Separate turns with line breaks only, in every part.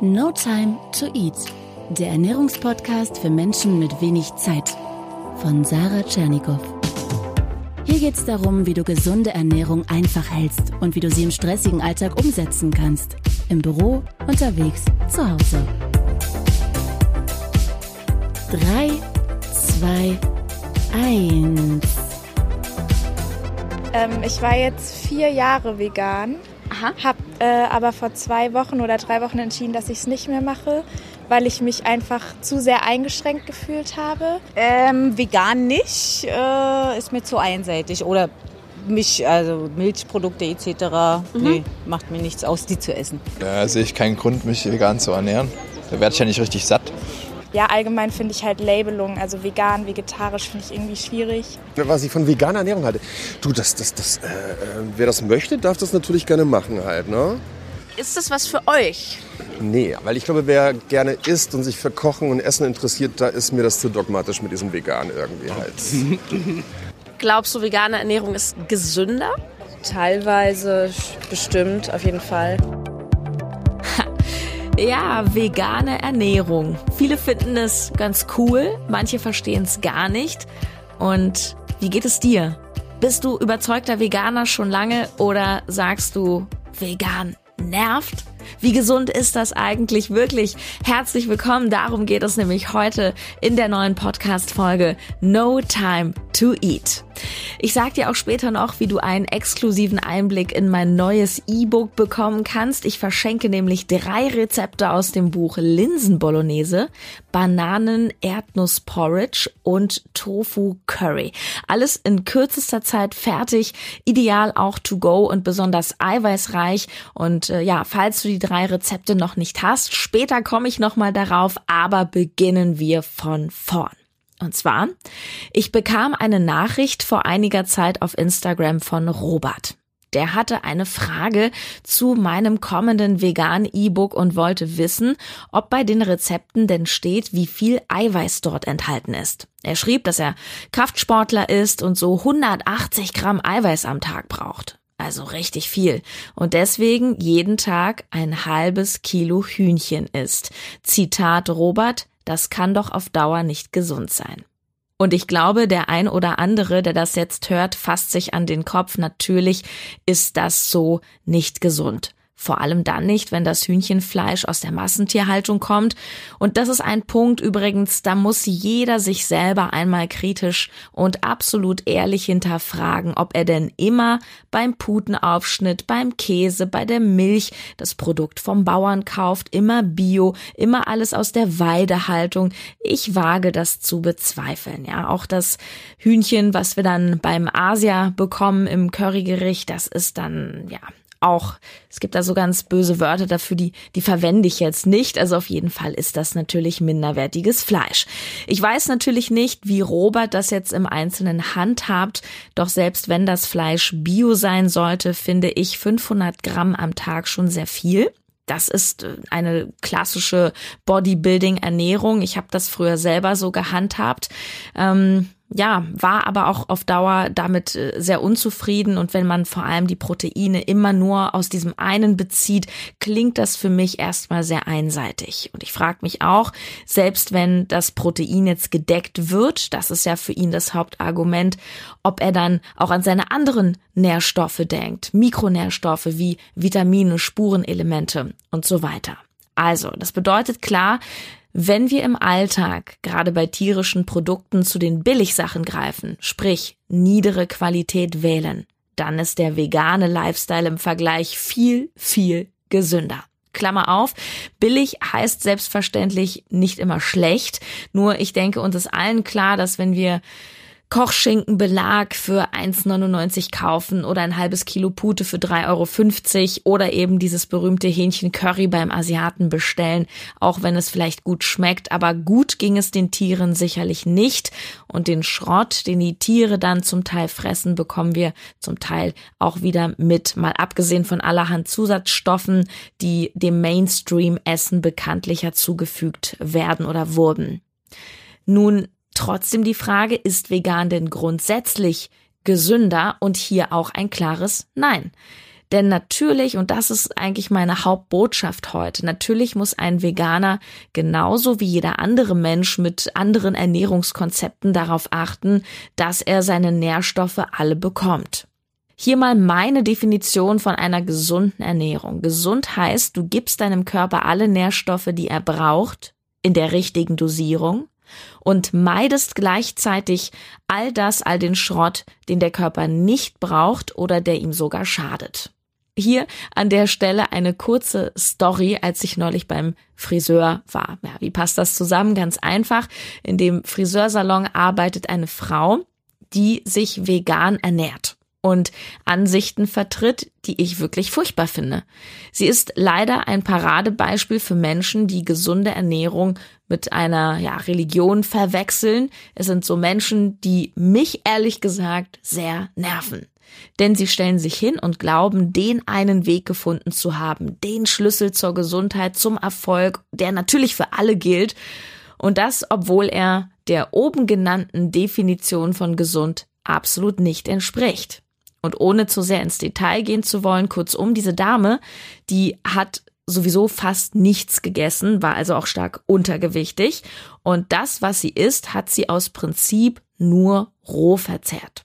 No Time to Eat, der Ernährungspodcast für Menschen mit wenig Zeit von Sarah Tschernikow. Hier geht es darum, wie du gesunde Ernährung einfach hältst und wie du sie im stressigen Alltag umsetzen kannst. Im Büro, unterwegs, zu Hause. 3, 2, 1.
Ähm, ich war jetzt vier Jahre vegan, habe äh, aber vor zwei Wochen oder drei Wochen entschieden, dass ich es nicht mehr mache, weil ich mich einfach zu sehr eingeschränkt gefühlt habe.
Ähm, vegan nicht, äh, ist mir zu einseitig. Oder mich, also Milchprodukte etc. Mhm. Nee, macht mir nichts aus, die zu essen.
Da sehe ich keinen Grund, mich vegan zu ernähren. Da werde ich ja nicht richtig satt
ja, allgemein finde ich halt Labelung, also vegan, vegetarisch, finde ich irgendwie schwierig.
Was ich von veganer Ernährung halte, du, das, das, das, äh, äh, wer das möchte, darf das natürlich gerne machen halt, ne?
Ist das was für euch?
Nee, weil ich glaube, wer gerne isst und sich für Kochen und Essen interessiert, da ist mir das zu dogmatisch mit diesem Vegan irgendwie halt.
Glaubst du, vegane Ernährung ist gesünder?
Teilweise bestimmt, auf jeden Fall.
Ja, vegane Ernährung. Viele finden es ganz cool, manche verstehen es gar nicht. Und wie geht es dir? Bist du überzeugter Veganer schon lange oder sagst du, vegan nervt? Wie gesund ist das eigentlich wirklich? Herzlich willkommen, darum geht es nämlich heute in der neuen Podcast-Folge No Time to Eat. Ich sag dir auch später noch, wie du einen exklusiven Einblick in mein neues E-Book bekommen kannst. Ich verschenke nämlich drei Rezepte aus dem Buch Linsenbolognese, Bananen Erdnuss Porridge und Tofu Curry. Alles in kürzester Zeit fertig, ideal auch to go und besonders eiweißreich. Und äh, ja, falls du die drei Rezepte noch nicht hast, später komme ich nochmal darauf, aber beginnen wir von vorn. Und zwar, ich bekam eine Nachricht vor einiger Zeit auf Instagram von Robert. Der hatte eine Frage zu meinem kommenden vegan E-Book und wollte wissen, ob bei den Rezepten denn steht, wie viel Eiweiß dort enthalten ist. Er schrieb, dass er Kraftsportler ist und so 180 Gramm Eiweiß am Tag braucht. Also richtig viel. Und deswegen jeden Tag ein halbes Kilo Hühnchen isst. Zitat Robert, das kann doch auf Dauer nicht gesund sein. Und ich glaube, der ein oder andere, der das jetzt hört, fasst sich an den Kopf. Natürlich ist das so nicht gesund. Vor allem dann nicht, wenn das Hühnchenfleisch aus der Massentierhaltung kommt. Und das ist ein Punkt übrigens, da muss jeder sich selber einmal kritisch und absolut ehrlich hinterfragen, ob er denn immer beim Putenaufschnitt, beim Käse, bei der Milch das Produkt vom Bauern kauft, immer Bio, immer alles aus der Weidehaltung. Ich wage das zu bezweifeln. Ja, auch das Hühnchen, was wir dann beim Asia bekommen im Currygericht, das ist dann, ja, auch, es gibt da so ganz böse Wörter dafür, die, die verwende ich jetzt nicht. Also auf jeden Fall ist das natürlich minderwertiges Fleisch. Ich weiß natürlich nicht, wie Robert das jetzt im Einzelnen handhabt, doch selbst wenn das Fleisch bio sein sollte, finde ich 500 Gramm am Tag schon sehr viel. Das ist äh, eine klassische Bodybuilding-Ernährung. Ich habe das früher selber so gehandhabt. Ähm, ja, war aber auch auf Dauer damit äh, sehr unzufrieden und wenn man vor allem die Proteine immer nur aus diesem einen bezieht, klingt das für mich erstmal sehr einseitig. Und ich frage mich auch, selbst wenn das Protein jetzt gedeckt wird, das ist ja für ihn das Hauptargument, ob er dann auch an seine anderen Nährstoffe denkt, Mikronährstoffe wie Vitamine, Spurenelemente und so weiter. Also, das bedeutet klar, wenn wir im Alltag, gerade bei tierischen Produkten, zu den Billigsachen greifen, sprich niedere Qualität wählen, dann ist der vegane Lifestyle im Vergleich viel, viel gesünder. Klammer auf, billig heißt selbstverständlich nicht immer schlecht, nur ich denke uns ist allen klar, dass wenn wir Kochschinkenbelag für 1,99 kaufen oder ein halbes Kilo Pute für 3,50 Euro oder eben dieses berühmte Hähnchen Curry beim Asiaten bestellen, auch wenn es vielleicht gut schmeckt, aber gut ging es den Tieren sicherlich nicht. Und den Schrott, den die Tiere dann zum Teil fressen, bekommen wir zum Teil auch wieder mit, mal abgesehen von allerhand Zusatzstoffen, die dem Mainstream-Essen bekanntlicher zugefügt werden oder wurden. Nun Trotzdem die Frage, ist vegan denn grundsätzlich gesünder? Und hier auch ein klares Nein. Denn natürlich, und das ist eigentlich meine Hauptbotschaft heute, natürlich muss ein Veganer genauso wie jeder andere Mensch mit anderen Ernährungskonzepten darauf achten, dass er seine Nährstoffe alle bekommt. Hier mal meine Definition von einer gesunden Ernährung. Gesund heißt, du gibst deinem Körper alle Nährstoffe, die er braucht, in der richtigen Dosierung und meidest gleichzeitig all das, all den Schrott, den der Körper nicht braucht oder der ihm sogar schadet. Hier an der Stelle eine kurze Story, als ich neulich beim Friseur war. Ja, wie passt das zusammen? Ganz einfach. In dem Friseursalon arbeitet eine Frau, die sich vegan ernährt und Ansichten vertritt, die ich wirklich furchtbar finde. Sie ist leider ein Paradebeispiel für Menschen, die gesunde Ernährung mit einer ja, Religion verwechseln. Es sind so Menschen, die mich ehrlich gesagt sehr nerven. Denn sie stellen sich hin und glauben, den einen Weg gefunden zu haben, den Schlüssel zur Gesundheit, zum Erfolg, der natürlich für alle gilt. Und das, obwohl er der oben genannten Definition von gesund absolut nicht entspricht. Und ohne zu sehr ins Detail gehen zu wollen, kurzum, diese Dame, die hat sowieso fast nichts gegessen, war also auch stark untergewichtig. Und das, was sie isst, hat sie aus Prinzip nur roh verzehrt.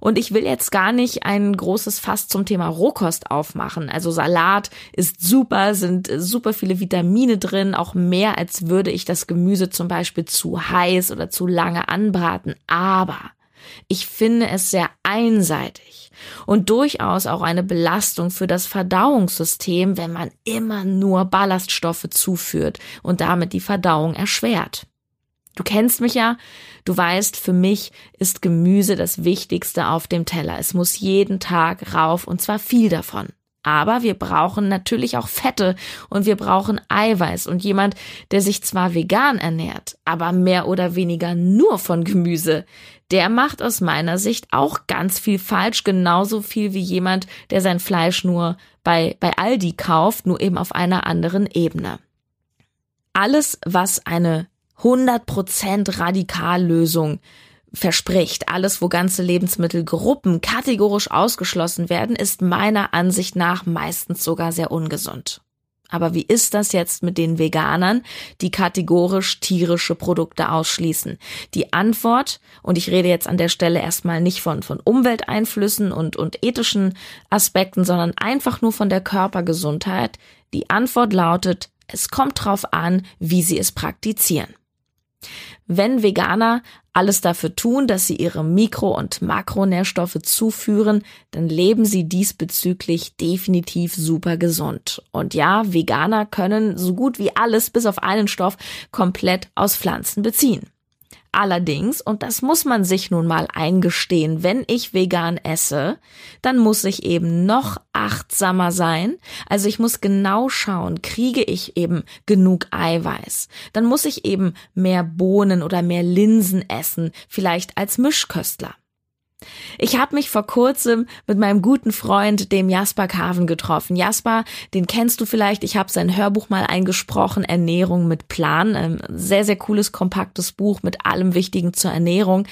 Und ich will jetzt gar nicht ein großes Fass zum Thema Rohkost aufmachen. Also Salat ist super, sind super viele Vitamine drin, auch mehr als würde ich das Gemüse zum Beispiel zu heiß oder zu lange anbraten. Aber ich finde es sehr einseitig und durchaus auch eine Belastung für das Verdauungssystem, wenn man immer nur Ballaststoffe zuführt und damit die Verdauung erschwert. Du kennst mich ja, du weißt, für mich ist Gemüse das Wichtigste auf dem Teller. Es muss jeden Tag rauf und zwar viel davon. Aber wir brauchen natürlich auch Fette und wir brauchen Eiweiß. Und jemand, der sich zwar vegan ernährt, aber mehr oder weniger nur von Gemüse, der macht aus meiner Sicht auch ganz viel falsch, genauso viel wie jemand, der sein Fleisch nur bei, bei Aldi kauft, nur eben auf einer anderen Ebene. Alles, was eine 100% Radikallösung verspricht, alles, wo ganze Lebensmittelgruppen kategorisch ausgeschlossen werden, ist meiner Ansicht nach meistens sogar sehr ungesund. Aber wie ist das jetzt mit den Veganern, die kategorisch tierische Produkte ausschließen? Die Antwort, und ich rede jetzt an der Stelle erstmal nicht von, von Umwelteinflüssen und, und ethischen Aspekten, sondern einfach nur von der Körpergesundheit. Die Antwort lautet, es kommt drauf an, wie sie es praktizieren. Wenn Veganer alles dafür tun, dass sie ihre Mikro- und Makronährstoffe zuführen, dann leben sie diesbezüglich definitiv super gesund. Und ja, Veganer können so gut wie alles bis auf einen Stoff komplett aus Pflanzen beziehen. Allerdings, und das muss man sich nun mal eingestehen, wenn ich vegan esse, dann muss ich eben noch achtsamer sein. Also ich muss genau schauen, kriege ich eben genug Eiweiß. Dann muss ich eben mehr Bohnen oder mehr Linsen essen, vielleicht als Mischköstler. Ich habe mich vor kurzem mit meinem guten Freund, dem Jasper Carven, getroffen. Jasper, den kennst du vielleicht. Ich habe sein Hörbuch mal eingesprochen, Ernährung mit Plan. Ein sehr, sehr cooles, kompaktes Buch mit allem Wichtigen zur Ernährung.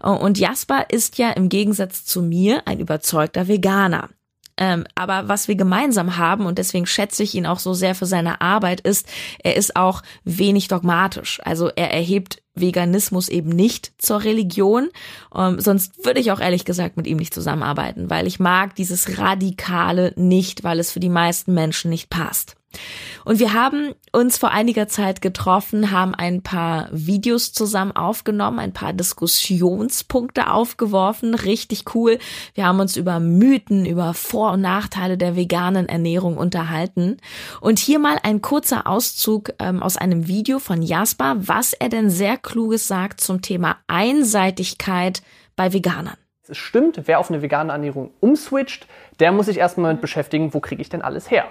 Und Jasper ist ja im Gegensatz zu mir ein überzeugter Veganer. Ähm, aber was wir gemeinsam haben, und deswegen schätze ich ihn auch so sehr für seine Arbeit, ist, er ist auch wenig dogmatisch. Also er erhebt Veganismus eben nicht zur Religion. Ähm, sonst würde ich auch ehrlich gesagt mit ihm nicht zusammenarbeiten, weil ich mag dieses Radikale nicht, weil es für die meisten Menschen nicht passt. Und wir haben uns vor einiger Zeit getroffen, haben ein paar Videos zusammen aufgenommen, ein paar Diskussionspunkte aufgeworfen, richtig cool. Wir haben uns über Mythen, über Vor- und Nachteile der veganen Ernährung unterhalten. Und hier mal ein kurzer Auszug ähm, aus einem Video von Jasper, was er denn sehr kluges sagt zum Thema Einseitigkeit bei Veganern.
Es stimmt, wer auf eine vegane Ernährung umswitcht, der muss sich erstmal mit beschäftigen, wo kriege ich denn alles her?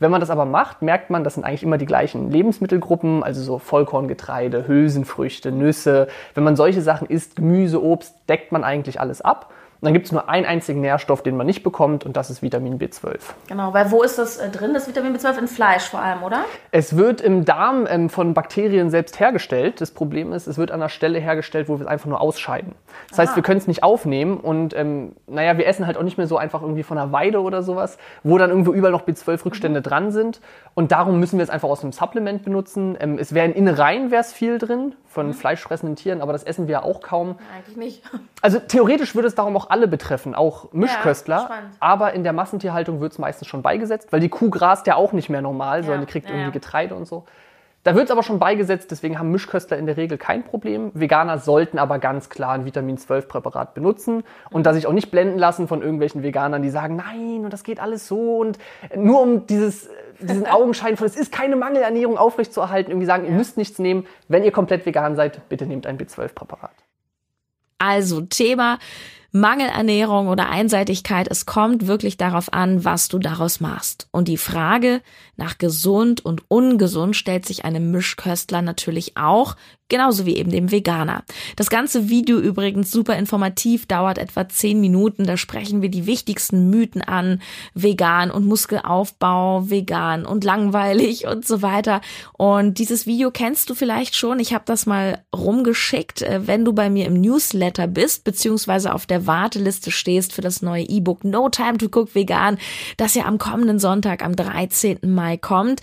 Wenn man das aber macht, merkt man, das sind eigentlich immer die gleichen Lebensmittelgruppen, also so Vollkorngetreide, Hülsenfrüchte, Nüsse. Wenn man solche Sachen isst, Gemüse, Obst, deckt man eigentlich alles ab. Und dann gibt es nur einen einzigen Nährstoff, den man nicht bekommt, und das ist Vitamin B12.
Genau, weil wo ist das äh, drin, das Vitamin B12? In Fleisch vor allem, oder?
Es wird im Darm ähm, von Bakterien selbst hergestellt. Das Problem ist, es wird an einer Stelle hergestellt, wo wir es einfach nur ausscheiden. Das heißt, wir können es nicht aufnehmen und ähm, naja, wir essen halt auch nicht mehr so einfach irgendwie von einer Weide oder sowas, wo dann irgendwo überall noch B12-Rückstände mhm. dran sind. Und darum müssen wir es einfach aus einem Supplement benutzen. Ähm, es wäre in Innereien wäre es viel drin von mhm. fleischfressenden Tieren, aber das essen wir ja auch kaum.
Eigentlich nicht.
Also theoretisch würde es darum auch alle betreffen, auch Mischköstler. Ja, aber in der Massentierhaltung wird es meistens schon beigesetzt, weil die Kuh grast ja auch nicht mehr normal, ja. sondern die kriegt ja, irgendwie Getreide und so. Da wird es aber schon beigesetzt, deswegen haben Mischköstler in der Regel kein Problem. Veganer sollten aber ganz klar ein Vitamin-12-Präparat benutzen und da sich auch nicht blenden lassen von irgendwelchen Veganern, die sagen, nein, und das geht alles so und nur um dieses, diesen Augenschein von, es ist keine Mangelernährung aufrechtzuerhalten, irgendwie sagen, ihr müsst nichts nehmen. Wenn ihr komplett vegan seid, bitte nehmt ein B12-Präparat.
Also Thema Mangelernährung oder Einseitigkeit, es kommt wirklich darauf an, was du daraus machst. Und die Frage nach gesund und ungesund stellt sich einem Mischköstler natürlich auch, genauso wie eben dem Veganer. Das ganze Video übrigens super informativ, dauert etwa zehn Minuten. Da sprechen wir die wichtigsten Mythen an, vegan und Muskelaufbau, vegan und langweilig und so weiter. Und dieses Video kennst du vielleicht schon. Ich habe das mal rumgeschickt, äh, wenn du bei mir im Newsletter bist, beziehungsweise auf der Warteliste stehst für das neue E-Book No Time to Cook Vegan, das ja am kommenden Sonntag, am 13. Mai kommt.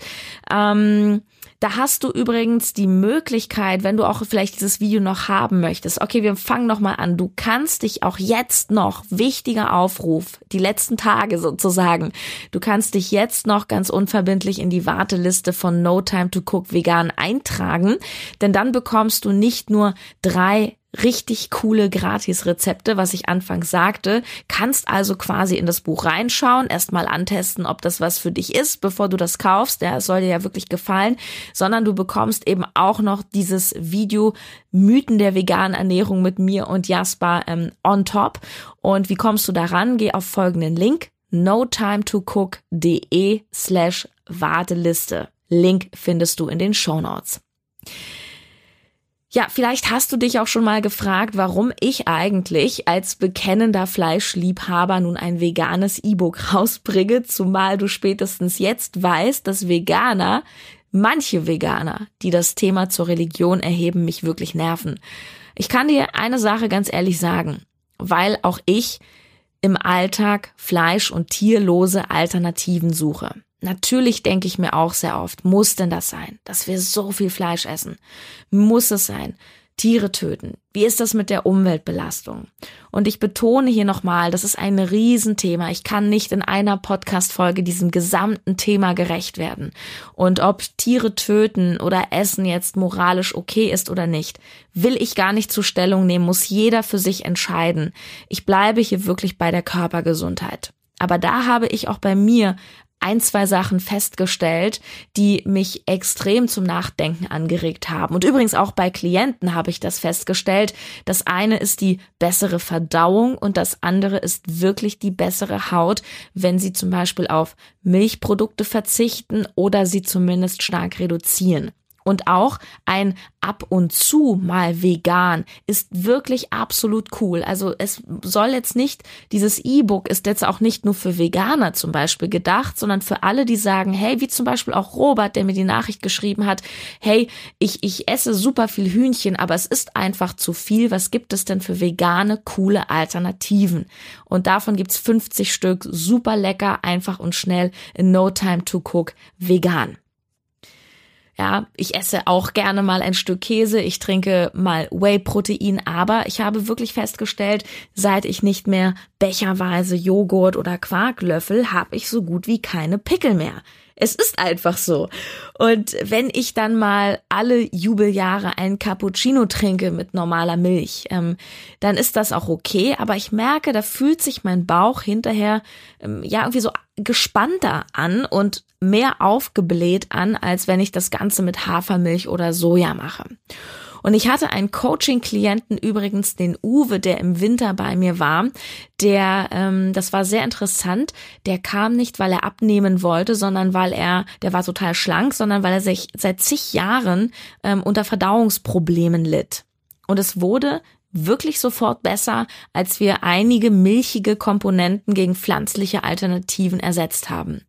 Ähm, da hast du übrigens die Möglichkeit, wenn du auch vielleicht dieses Video noch haben möchtest. Okay, wir fangen noch mal an. Du kannst dich auch jetzt noch, wichtiger Aufruf, die letzten Tage sozusagen, du kannst dich jetzt noch ganz unverbindlich in die Warteliste von No Time to Cook Vegan eintragen, denn dann bekommst du nicht nur drei richtig coole Gratis-Rezepte, was ich anfangs sagte. Kannst also quasi in das Buch reinschauen, erstmal antesten, ob das was für dich ist, bevor du das kaufst. Ja, es soll dir ja wirklich gefallen, sondern du bekommst eben auch noch dieses Video Mythen der veganen Ernährung mit mir und Jasper ähm, on top. Und wie kommst du daran? Geh auf folgenden Link notimetocook.de slash Warteliste. Link findest du in den Show Notes. Ja, vielleicht hast du dich auch schon mal gefragt, warum ich eigentlich als bekennender Fleischliebhaber nun ein veganes E-Book rausbringe, zumal du spätestens jetzt weißt, dass Veganer, manche Veganer, die das Thema zur Religion erheben, mich wirklich nerven. Ich kann dir eine Sache ganz ehrlich sagen, weil auch ich im Alltag Fleisch- und tierlose Alternativen suche. Natürlich denke ich mir auch sehr oft, muss denn das sein, dass wir so viel Fleisch essen? Muss es sein? Tiere töten. Wie ist das mit der Umweltbelastung? Und ich betone hier nochmal, das ist ein Riesenthema. Ich kann nicht in einer Podcast-Folge diesem gesamten Thema gerecht werden. Und ob Tiere töten oder essen jetzt moralisch okay ist oder nicht, will ich gar nicht zur Stellung nehmen, muss jeder für sich entscheiden. Ich bleibe hier wirklich bei der Körpergesundheit. Aber da habe ich auch bei mir ein, zwei Sachen festgestellt, die mich extrem zum Nachdenken angeregt haben. Und übrigens auch bei Klienten habe ich das festgestellt. Das eine ist die bessere Verdauung und das andere ist wirklich die bessere Haut, wenn sie zum Beispiel auf Milchprodukte verzichten oder sie zumindest stark reduzieren. Und auch ein ab und zu mal vegan ist wirklich absolut cool. Also es soll jetzt nicht, dieses E-Book ist jetzt auch nicht nur für Veganer zum Beispiel gedacht, sondern für alle, die sagen, hey, wie zum Beispiel auch Robert, der mir die Nachricht geschrieben hat, hey, ich, ich esse super viel Hühnchen, aber es ist einfach zu viel. Was gibt es denn für vegane, coole Alternativen? Und davon gibt's 50 Stück, super lecker, einfach und schnell in No Time to Cook vegan. Ja, ich esse auch gerne mal ein Stück Käse, ich trinke mal Whey-Protein, aber ich habe wirklich festgestellt, seit ich nicht mehr becherweise Joghurt oder Quark löffel, habe ich so gut wie keine Pickel mehr. Es ist einfach so. Und wenn ich dann mal alle Jubeljahre ein Cappuccino trinke mit normaler Milch, ähm, dann ist das auch okay. Aber ich merke, da fühlt sich mein Bauch hinterher ähm, ja irgendwie so gespannter an und mehr aufgebläht an, als wenn ich das Ganze mit Hafermilch oder Soja mache. Und ich hatte einen Coaching-Klienten übrigens, den Uwe, der im Winter bei mir war, der, ähm, das war sehr interessant, der kam nicht, weil er abnehmen wollte, sondern weil er, der war total schlank, sondern weil er sich seit zig Jahren ähm, unter Verdauungsproblemen litt. Und es wurde wirklich sofort besser, als wir einige milchige Komponenten gegen pflanzliche Alternativen ersetzt haben.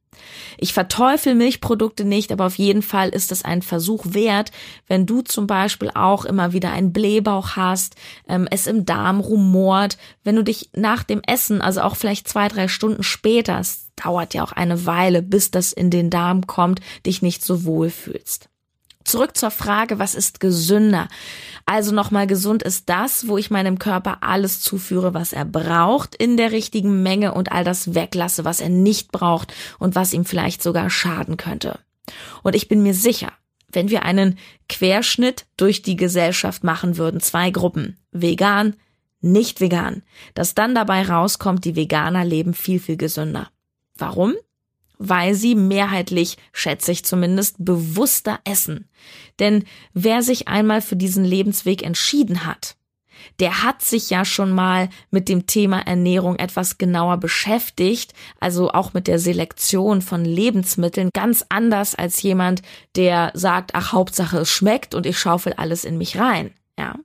Ich verteufel Milchprodukte nicht, aber auf jeden Fall ist es ein Versuch wert, wenn du zum Beispiel auch immer wieder einen Blähbauch hast, ähm, es im Darm rumort, wenn du dich nach dem Essen, also auch vielleicht zwei, drei Stunden später, es dauert ja auch eine Weile, bis das in den Darm kommt, dich nicht so wohl fühlst. Zurück zur Frage, was ist gesünder? Also nochmal gesund ist das, wo ich meinem Körper alles zuführe, was er braucht in der richtigen Menge und all das weglasse, was er nicht braucht und was ihm vielleicht sogar schaden könnte. Und ich bin mir sicher, wenn wir einen Querschnitt durch die Gesellschaft machen würden, zwei Gruppen, vegan, nicht vegan, dass dann dabei rauskommt, die Veganer leben viel, viel gesünder. Warum? Weil sie mehrheitlich, schätze ich zumindest, bewusster essen. Denn wer sich einmal für diesen Lebensweg entschieden hat, der hat sich ja schon mal mit dem Thema Ernährung etwas genauer beschäftigt, also auch mit der Selektion von Lebensmitteln, ganz anders als jemand, der sagt, ach Hauptsache es schmeckt und ich schaufel alles in mich rein, ja.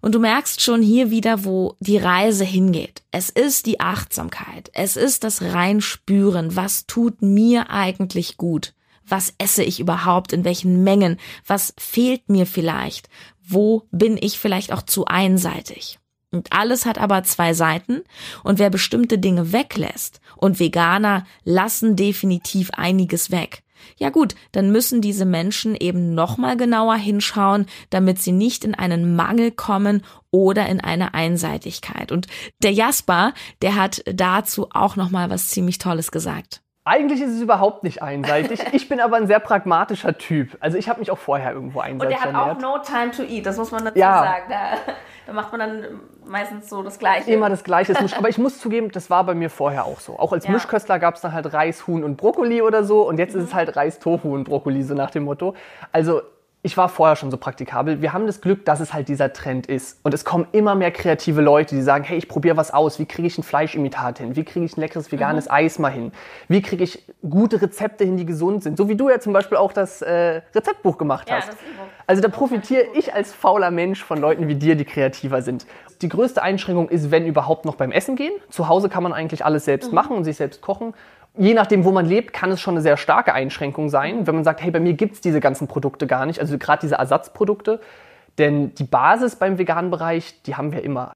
Und du merkst schon hier wieder, wo die Reise hingeht. Es ist die Achtsamkeit. Es ist das Reinspüren. Was tut mir eigentlich gut? Was esse ich überhaupt? In welchen Mengen? Was fehlt mir vielleicht? Wo bin ich vielleicht auch zu einseitig? Und alles hat aber zwei Seiten. Und wer bestimmte Dinge weglässt, und Veganer lassen definitiv einiges weg, ja gut, dann müssen diese Menschen eben nochmal genauer hinschauen, damit sie nicht in einen Mangel kommen oder in eine Einseitigkeit. Und der Jasper, der hat dazu auch nochmal was ziemlich Tolles gesagt.
Eigentlich ist es überhaupt nicht einseitig. Ich bin aber ein sehr pragmatischer Typ. Also ich habe mich auch vorher irgendwo einseitig
Und er hat auch no time to eat, das muss man dazu ja. sagen. Da, da, macht man dann meistens so das Gleiche.
Immer das Gleiche. aber ich muss zugeben, das war bei mir vorher auch so. Auch als ja. Mischköstler gab es dann halt Reis, Huhn und Brokkoli oder so. Und jetzt mhm. ist es halt Reis, Tofu und Brokkoli, so nach dem Motto. Also ich war vorher schon so praktikabel. Wir haben das Glück, dass es halt dieser Trend ist. Und es kommen immer mehr kreative Leute, die sagen, hey, ich probiere was aus. Wie kriege ich ein Fleischimitat hin? Wie kriege ich ein leckeres veganes mhm. Eis mal hin? Wie kriege ich gute Rezepte hin, die gesund sind? So wie du ja zum Beispiel auch das äh, Rezeptbuch gemacht hast. Ja, also da profitiere ich als fauler Mensch von Leuten wie dir, die kreativer sind. Die größte Einschränkung ist, wenn überhaupt noch beim Essen gehen. Zu Hause kann man eigentlich alles selbst mhm. machen und sich selbst kochen je nachdem, wo man lebt, kann es schon eine sehr starke Einschränkung sein, wenn man sagt, hey, bei mir gibt es diese ganzen Produkte gar nicht, also gerade diese Ersatzprodukte. Denn die Basis beim veganen Bereich, die haben wir immer.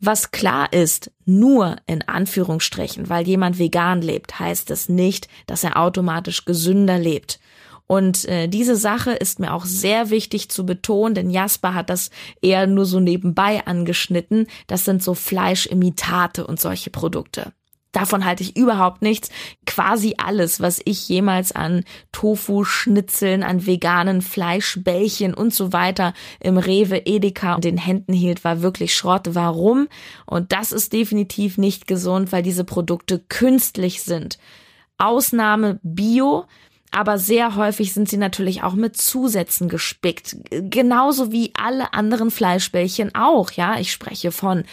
Was klar ist, nur in Anführungsstrichen, weil jemand vegan lebt, heißt es nicht, dass er automatisch gesünder lebt. Und äh, diese Sache ist mir auch sehr wichtig zu betonen, denn Jasper hat das eher nur so nebenbei angeschnitten. Das sind so Fleischimitate und solche Produkte. Davon halte ich überhaupt nichts. Quasi alles, was ich jemals an Tofu-Schnitzeln, an veganen Fleischbällchen und so weiter im Rewe Edeka in den Händen hielt, war wirklich Schrott. Warum? Und das ist definitiv nicht gesund, weil diese Produkte künstlich sind. Ausnahme Bio, aber sehr häufig sind sie natürlich auch mit Zusätzen gespickt. Genauso wie alle anderen Fleischbällchen auch, ja. Ich spreche von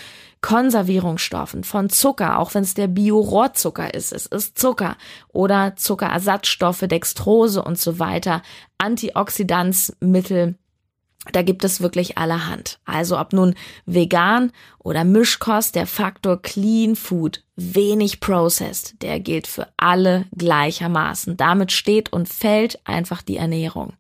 Konservierungsstoffen, von Zucker, auch wenn es der Bio-Rohrzucker ist. Es ist Zucker oder Zuckerersatzstoffe, Dextrose und so weiter, Antioxidanzmittel, da gibt es wirklich allerhand. Also ob nun vegan oder Mischkost, der Faktor Clean Food, wenig processed, der gilt für alle gleichermaßen. Damit steht und fällt einfach die Ernährung.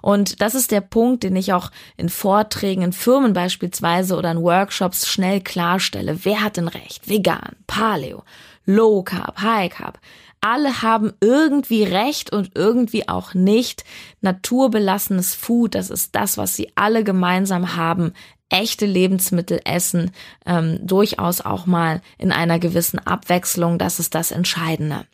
Und das ist der Punkt, den ich auch in Vorträgen in Firmen beispielsweise oder in Workshops schnell klarstelle. Wer hat denn recht? Vegan, Paleo, Low Carb, High Carb alle haben irgendwie recht und irgendwie auch nicht. Naturbelassenes Food, das ist das, was sie alle gemeinsam haben. Echte Lebensmittel essen, ähm, durchaus auch mal in einer gewissen Abwechslung, das ist das Entscheidende.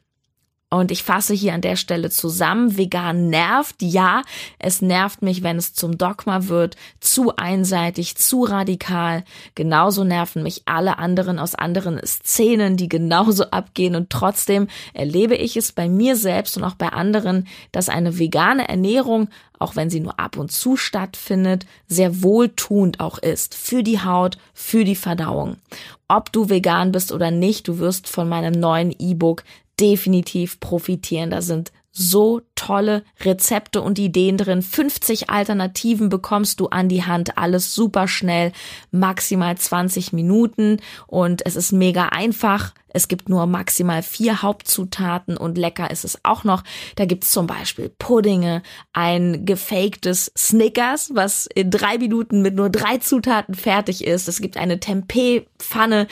Und ich fasse hier an der Stelle zusammen, vegan nervt, ja, es nervt mich, wenn es zum Dogma wird, zu einseitig, zu radikal. Genauso nerven mich alle anderen aus anderen Szenen, die genauso abgehen und trotzdem erlebe ich es bei mir selbst und auch bei anderen, dass eine vegane Ernährung, auch wenn sie nur ab und zu stattfindet, sehr wohltuend auch ist für die Haut, für die Verdauung. Ob du vegan bist oder nicht, du wirst von meinem neuen E-Book definitiv profitieren. Da sind so tolle Rezepte und Ideen drin. 50 Alternativen bekommst du an die Hand. Alles super schnell, maximal 20 Minuten und es ist mega einfach. Es gibt nur maximal vier Hauptzutaten und lecker ist es auch noch. Da gibt's zum Beispiel Puddinge, ein gefaktes Snickers, was in drei Minuten mit nur drei Zutaten fertig ist. Es gibt eine Tempeh-Pfanne,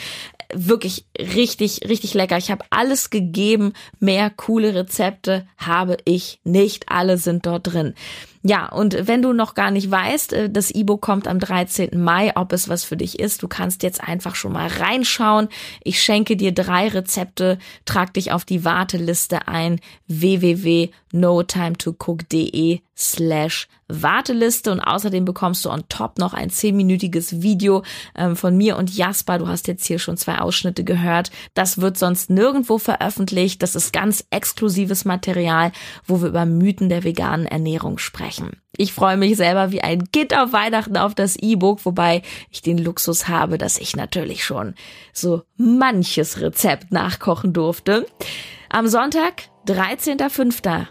wirklich richtig, richtig lecker. Ich habe alles gegeben. Mehr coole Rezepte habe ich nicht. Alle sind dort drin. Ja, und wenn du noch gar nicht weißt, äh, das E-Book kommt am 13. Mai, ob es was für dich ist, du kannst jetzt einfach schon mal reinschauen. Ich schenke dir drei Rezepte, trag dich auf die Warteliste ein, www.notimetocook.de slash Warteliste und außerdem bekommst du on top noch ein zehnminütiges Video ähm, von mir und Jasper. Du hast jetzt hier schon zwei Ausschnitte gehört. Das wird sonst nirgendwo veröffentlicht. Das ist ganz exklusives Material, wo wir über Mythen der veganen Ernährung sprechen. Ich freue mich selber wie ein Kind auf Weihnachten auf das E-Book, wobei ich den Luxus habe, dass ich natürlich schon so manches Rezept nachkochen durfte. Am Sonntag, 13.05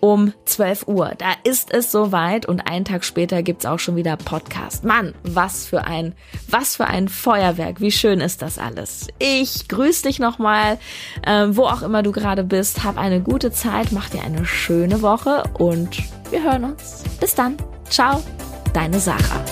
um 12 Uhr. Da ist es soweit und einen Tag später gibt's auch schon wieder Podcast. Mann, was für ein, was für ein Feuerwerk. Wie schön ist das alles. Ich grüße dich nochmal, äh, wo auch immer du gerade bist. Hab eine gute Zeit, mach dir eine schöne Woche und wir hören uns. Bis dann. Ciao, deine Sarah.